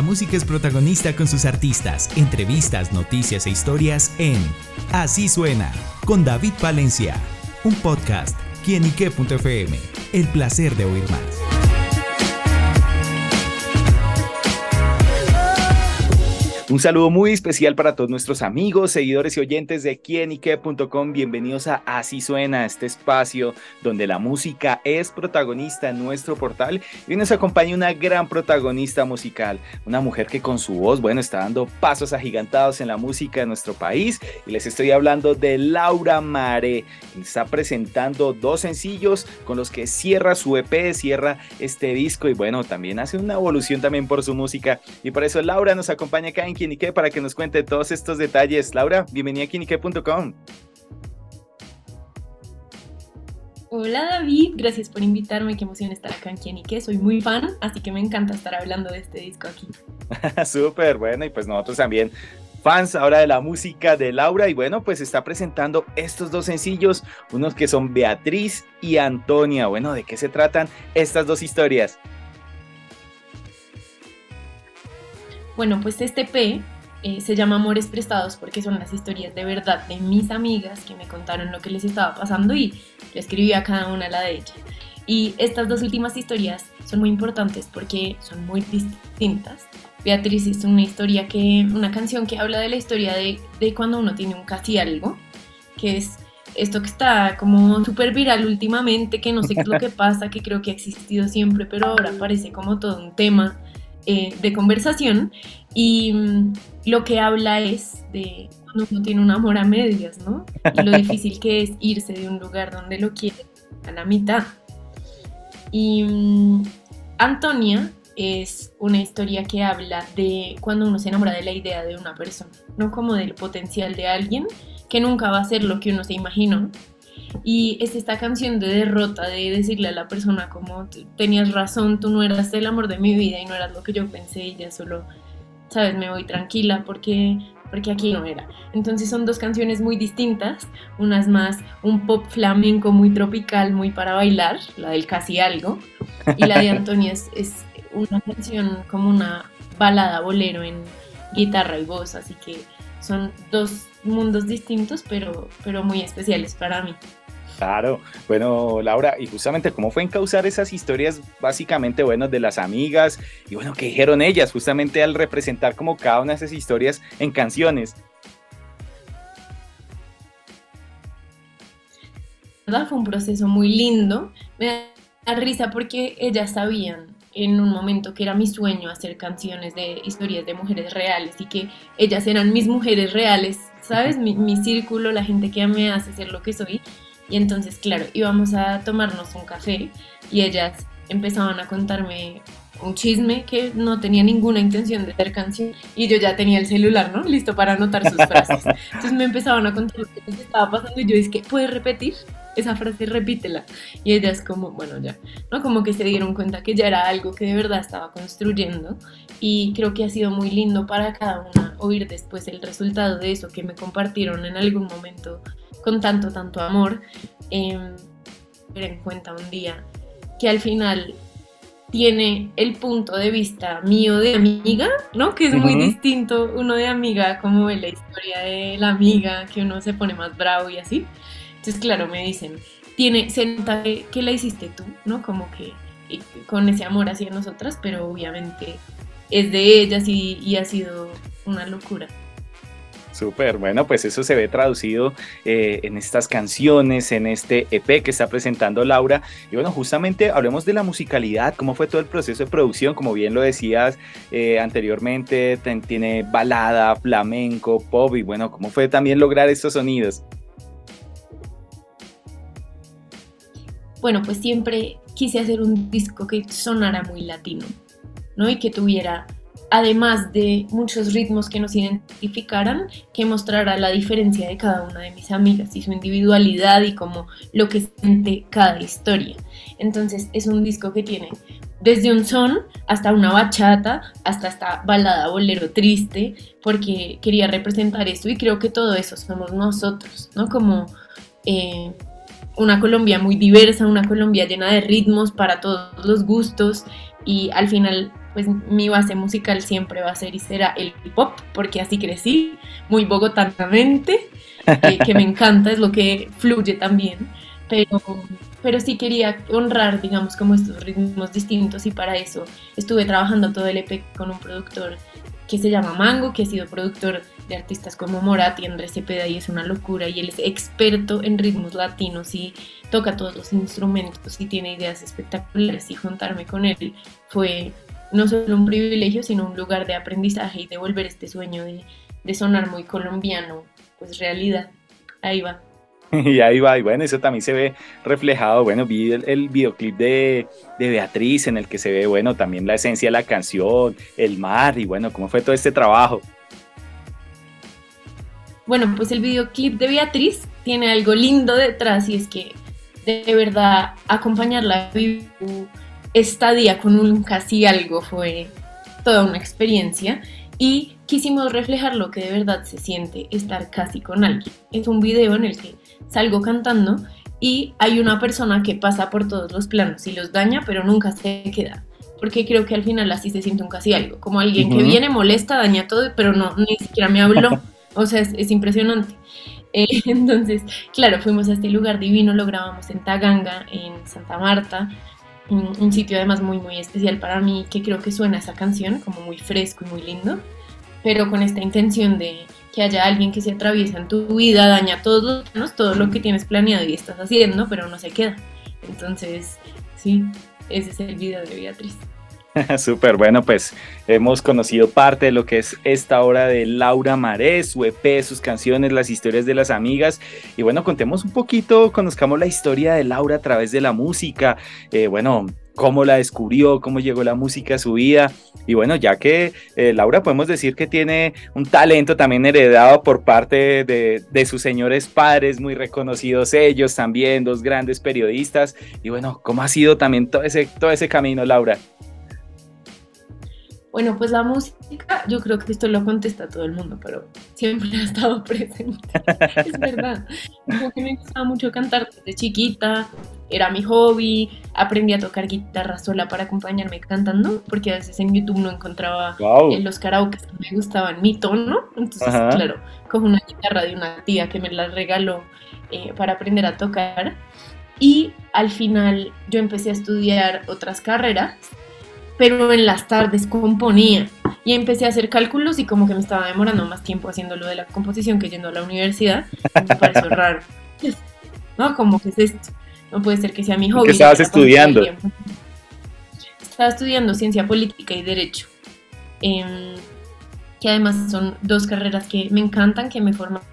La música es protagonista con sus artistas, entrevistas, noticias e historias en Así suena con David Valencia, un podcast quienique.fm. El placer de oír más. Un saludo muy especial para todos nuestros amigos, seguidores y oyentes de quienique.com. Bienvenidos a Así Suena, este espacio donde la música es protagonista en nuestro portal y nos acompaña una gran protagonista musical, una mujer que con su voz, bueno, está dando pasos agigantados en la música de nuestro país y les estoy hablando de Laura Mare. Está presentando dos sencillos con los que cierra su EP, cierra este disco y bueno, también hace una evolución también por su música y por eso Laura nos acompaña acá en Kinique para que nos cuente todos estos detalles. Laura, bienvenida a Kinique.com. Hola David, gracias por invitarme, qué emoción estar acá en Kinique, soy muy fan, así que me encanta estar hablando de este disco aquí. Súper, bueno, y pues nosotros también fans ahora de la música de Laura y bueno, pues está presentando estos dos sencillos, unos que son Beatriz y Antonia. Bueno, ¿de qué se tratan estas dos historias? Bueno, pues este P eh, se llama Amores Prestados porque son las historias de verdad de mis amigas que me contaron lo que les estaba pasando y le escribí a cada una la de ellas. Y estas dos últimas historias son muy importantes porque son muy distintas. Beatriz es una historia que, una canción que habla de la historia de, de cuando uno tiene un casi algo, que es esto que está como súper viral últimamente, que no sé qué es lo que pasa, que creo que ha existido siempre, pero ahora parece como todo un tema eh, de conversación y mm, lo que habla es de cuando uno tiene un amor a medias, ¿no? Y lo difícil que es irse de un lugar donde lo quiere a la mitad. Y mm, Antonia es una historia que habla de cuando uno se enamora de la idea de una persona, no como del potencial de alguien que nunca va a ser lo que uno se imaginó, y es esta canción de derrota, de decirle a la persona como tenías razón, tú no eras el amor de mi vida y no eras lo que yo pensé y ya solo, sabes, me voy tranquila porque porque aquí no era. Entonces son dos canciones muy distintas, una es más un pop flamenco muy tropical, muy para bailar, la del casi algo, y la de Antonia es, es una canción como una balada bolero en guitarra y voz, así que son dos mundos distintos, pero, pero muy especiales para mí. Claro, bueno, Laura, y justamente cómo fue encauzar esas historias básicamente, bueno, de las amigas, y bueno, ¿qué dijeron ellas justamente al representar como cada una de esas historias en canciones? Fue un proceso muy lindo, me da risa porque ellas sabían en un momento que era mi sueño hacer canciones de historias de mujeres reales y que ellas eran mis mujeres reales, ¿sabes? Mi, mi círculo, la gente que me hace ser lo que soy. Y entonces, claro, íbamos a tomarnos un café y ellas empezaban a contarme un chisme que no tenía ninguna intención de hacer canción y yo ya tenía el celular, ¿no? Listo para anotar sus frases. Entonces me empezaban a contar lo que les estaba pasando y yo dije, ¿puedes repetir? Esa frase repítela. Y ellas como, bueno, ya, ¿no? Como que se dieron cuenta que ya era algo que de verdad estaba construyendo y creo que ha sido muy lindo para cada una oír después el resultado de eso que me compartieron en algún momento con tanto, tanto amor. Eh, en cuenta un día que al final tiene el punto de vista mío de amiga, ¿no? Que es muy distinto uno de amiga, como la historia de la amiga, que uno se pone más bravo y así. Entonces, claro, me dicen, tiene, se nota que la hiciste tú, ¿no? Como que con ese amor hacia nosotras, pero obviamente es de ellas y, ha sido una locura. Súper, bueno, pues eso se ve traducido eh, en estas canciones, en este EP que está presentando Laura. Y bueno, justamente hablemos de la musicalidad, cómo fue todo el proceso de producción, como bien lo decías eh, anteriormente, tiene balada, flamenco, pop y bueno, cómo fue también lograr estos sonidos. Bueno, pues siempre quise hacer un disco que sonara muy latino, ¿no? Y que tuviera, además de muchos ritmos que nos identificaran, que mostrara la diferencia de cada una de mis amigas y su individualidad y como lo que siente cada historia. Entonces es un disco que tiene desde un son hasta una bachata, hasta esta balada bolero triste, porque quería representar esto y creo que todo eso somos nosotros, ¿no? Como... Eh, una Colombia muy diversa, una Colombia llena de ritmos para todos los gustos y al final pues mi base musical siempre va a ser y será el hip hop, porque así crecí, muy bogotanamente, eh, que me encanta, es lo que fluye también, pero, pero sí quería honrar, digamos, como estos ritmos distintos y para eso estuve trabajando todo el EP con un productor que se llama Mango, que ha sido productor artistas como Morat y Andrés Cepeda y es una locura y él es experto en ritmos latinos y toca todos los instrumentos y tiene ideas espectaculares y juntarme con él fue no solo un privilegio, sino un lugar de aprendizaje y de volver este sueño de, de sonar muy colombiano, pues realidad. Ahí va. Y ahí va, y bueno, eso también se ve reflejado, bueno, vi el, videoclip de, de, Beatriz en el que se ve, bueno, también la esencia de la canción, el mar, y bueno, ¿cómo fue todo este trabajo? Bueno, pues el videoclip de Beatriz tiene algo lindo detrás y es que de verdad acompañarla estadía con un casi algo fue toda una experiencia y quisimos reflejar lo que de verdad se siente estar casi con alguien. Es un video en el que salgo cantando y hay una persona que pasa por todos los planos y los daña, pero nunca se queda. Porque creo que al final así se siente un casi algo. Como alguien que viene, molesta, daña todo, pero no, ni siquiera me habló. O sea, es, impresionante. Eh, entonces, claro, fuimos a este lugar divino, lo grabamos en Taganga, en Santa Marta un, sitio además muy, muy especial para mí, que creo que suena esa canción como muy fresco y muy lindo, pero con esta intención de que haya alguien que se atraviesa en tu vida, daña todos los todo lo que tienes planeado y estás haciendo, pero no se queda. Entonces, sí, ese es el video de Beatriz. Súper, bueno, pues hemos conocido parte de lo que es esta obra de Laura Maré, su EP, sus canciones, las historias de las amigas. Y bueno, contemos un poquito, conozcamos la historia de Laura a través de la música. Eh, bueno, cómo la descubrió, cómo llegó la música a su vida. Y bueno, ya que eh, Laura podemos decir que tiene un talento también heredado por parte de, de, sus señores padres, muy reconocidos ellos también, dos grandes periodistas. Y bueno, ¿cómo ha sido también todo ese, todo ese camino, Laura? Bueno, pues la música, yo creo que esto lo contesta todo el mundo, pero siempre ha estado presente. es verdad. Como que me gustaba mucho cantar desde chiquita, era mi hobby, aprendí a tocar guitarra sola para acompañarme cantando, porque a veces en YouTube no encontraba en los karaoke que me gustaban mi tono. Entonces, claro, cojo una guitarra de una tía que me la regaló eh, para aprender a tocar. Y al final yo empecé a estudiar otras carreras pero en las tardes componía y empecé a hacer cálculos y como que me estaba demorando más tiempo haciendo lo de la composición que yendo a la universidad. Me pareció raro. ¿No? Como que es esto. No puede ser que sea mi hobby. ¿Qué estabas estudiando? Estaba estudiando ciencia política y derecho. Em, que además son dos carreras que me encantan, que me formaron,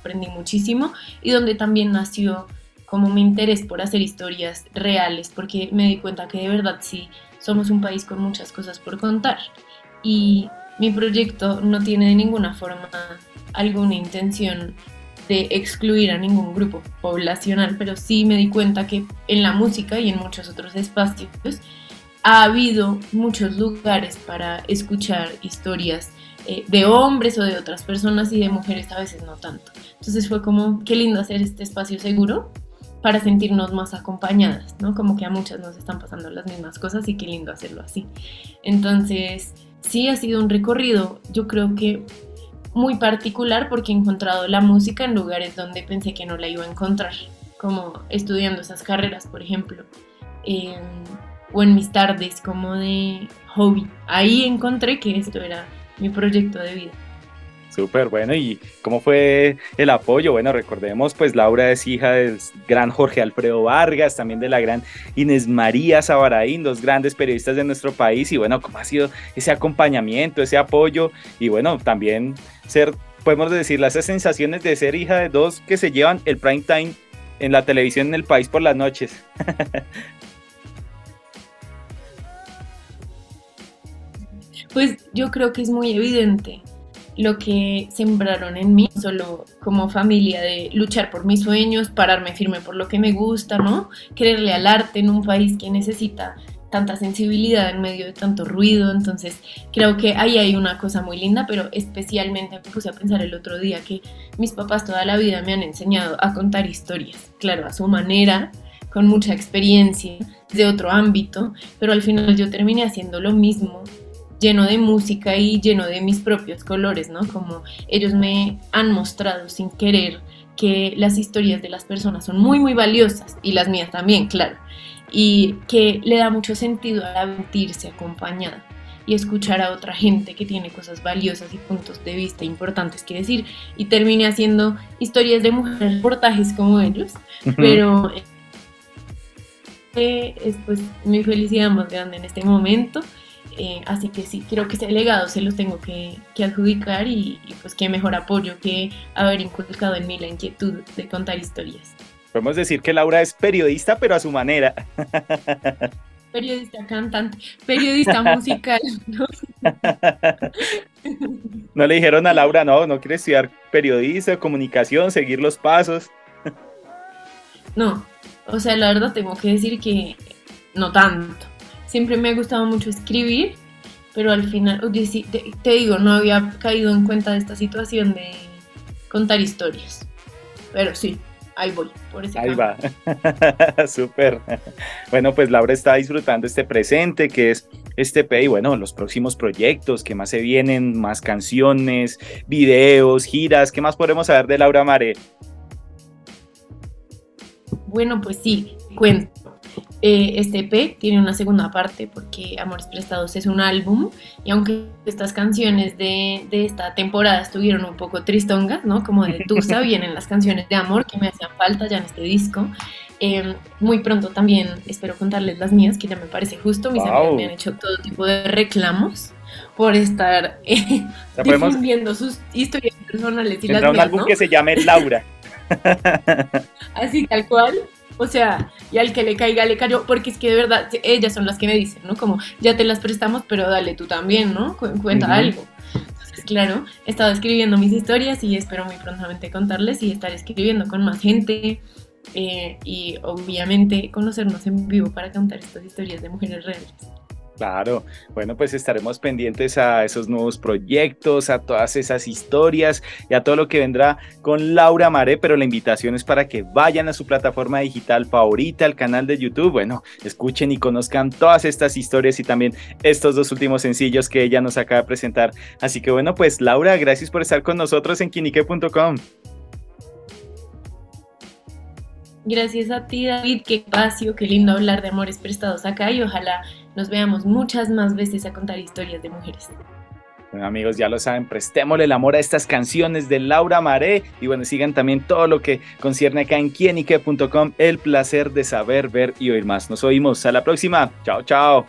aprendí muchísimo y donde también nació como mi interés por hacer historias reales, porque me di cuenta que de verdad sí somos un país con muchas cosas por contar y mi proyecto no tiene de ninguna forma alguna intención de excluir a ningún grupo poblacional, pero sí me di cuenta que en la música y en muchos otros espacios ha habido muchos lugares para escuchar historias eh, de hombres o de otras personas y de mujeres a veces no tanto. Entonces fue como, qué lindo hacer este espacio seguro para sentirnos más acompañadas, ¿no? Como que a muchas nos están pasando las mismas cosas y qué lindo hacerlo así. Entonces, sí ha sido un recorrido, yo creo que muy particular porque he encontrado la música en lugares donde pensé que no la iba a encontrar, como estudiando esas carreras, por ejemplo, o en mis tardes como de hobby. Ahí encontré que esto era mi proyecto de vida. Súper bueno. ¿Y cómo fue el apoyo? Bueno, recordemos, pues Laura es hija del gran Jorge Alfredo Vargas, también de la gran Inés María Sabaraín, dos grandes periodistas de nuestro país. Y bueno, ¿cómo ha sido ese acompañamiento, ese apoyo? Y bueno, también ser, podemos decir, las sensaciones de ser hija de dos que se llevan el prime time en la televisión en el país por las noches. Pues yo creo que es muy evidente lo que sembraron en mí, solo como familia, de luchar por mis sueños, pararme firme por lo que me gusta, ¿no? Quererle al arte en un país que necesita tanta sensibilidad en medio de tanto ruido, entonces creo que ahí hay una cosa muy linda, pero especialmente me puse a pensar el otro día que mis papás toda la vida me han enseñado a contar historias, claro, a su manera, con mucha experiencia de otro ámbito, pero al final yo terminé haciendo lo mismo lleno de música y lleno de mis propios colores, ¿no? Como ellos me han mostrado sin querer que las historias de las personas son muy, muy valiosas y las mías también, claro y que le da mucho sentido a sentirse acompañada y escuchar a otra gente que tiene cosas valiosas y puntos de vista importantes que decir. Y terminé haciendo historias de mujeres, reportajes como ellos, pero eh, es pues mi felicidad más grande en este momento. Eh, así que sí, creo que ese legado se lo tengo que, adjudicar y, y, pues qué mejor apoyo que haber inculcado en mí la inquietud de contar historias. Podemos decir que Laura es periodista, pero a su manera. Periodista cantante, periodista musical. ¿no? no le dijeron a Laura, no, no quiere estudiar periodista, comunicación, seguir los pasos. No, o sea, la verdad tengo que decir que no tanto. Siempre me ha gustado mucho escribir, pero al final, te digo, no había caído en cuenta de esta situación de contar historias. Pero sí, ahí voy, por ese Ahí va, súper. Bueno, pues Laura está disfrutando este presente que es este P y bueno, los próximos proyectos que más se vienen, más canciones, videos, giras, ¿qué más podemos saber de Laura Mare? Bueno, pues sí, cuento. Eh, este EP tiene una segunda parte porque Amores Prestados es un álbum y aunque estas canciones de, de esta temporada estuvieron un poco tristongas, ¿no? Como de Tusa, vienen las canciones de amor que me hacían falta ya en este disco. Em, muy pronto también espero contarles las mías, que ya me parece justo. Mis amigos me han hecho todo tipo de reclamos por estar eh, difundiendo sus historias personales y las mías, un álbum que se llame Laura. Así, tal cual. O sea, y al que le caiga, le cayó, porque es que de verdad, ellas son las que me dicen, ¿no? Como, ya te las prestamos, pero dale tú también, ¿no? Cuenta algo. Entonces, claro, he estado escribiendo mis historias y espero muy prontamente contarles y estar escribiendo con más gente eh, y obviamente conocernos en vivo para contar estas historias de mujeres reales. Claro, bueno, pues estaremos pendientes a esos nuevos proyectos, a todas esas historias y a todo lo que vendrá con Laura Maré, pero la invitación es para que vayan a su plataforma digital favorita, al canal de YouTube, bueno, escuchen y conozcan todas estas historias y también estos dos últimos sencillos que ella nos acaba de presentar. Así que bueno, pues Laura, gracias por estar con nosotros en quinique.com. Gracias a ti, David. Qué espacio, qué lindo hablar de amores prestados acá y ojalá nos veamos muchas más veces a contar historias de mujeres. Bueno, amigos, ya lo saben, prestémosle el amor a estas canciones de Laura Maré y bueno, sigan también todo lo que concierne acá en quienique.com. El placer de saber, ver y oír más. Nos oímos. A la próxima. Chao, chao.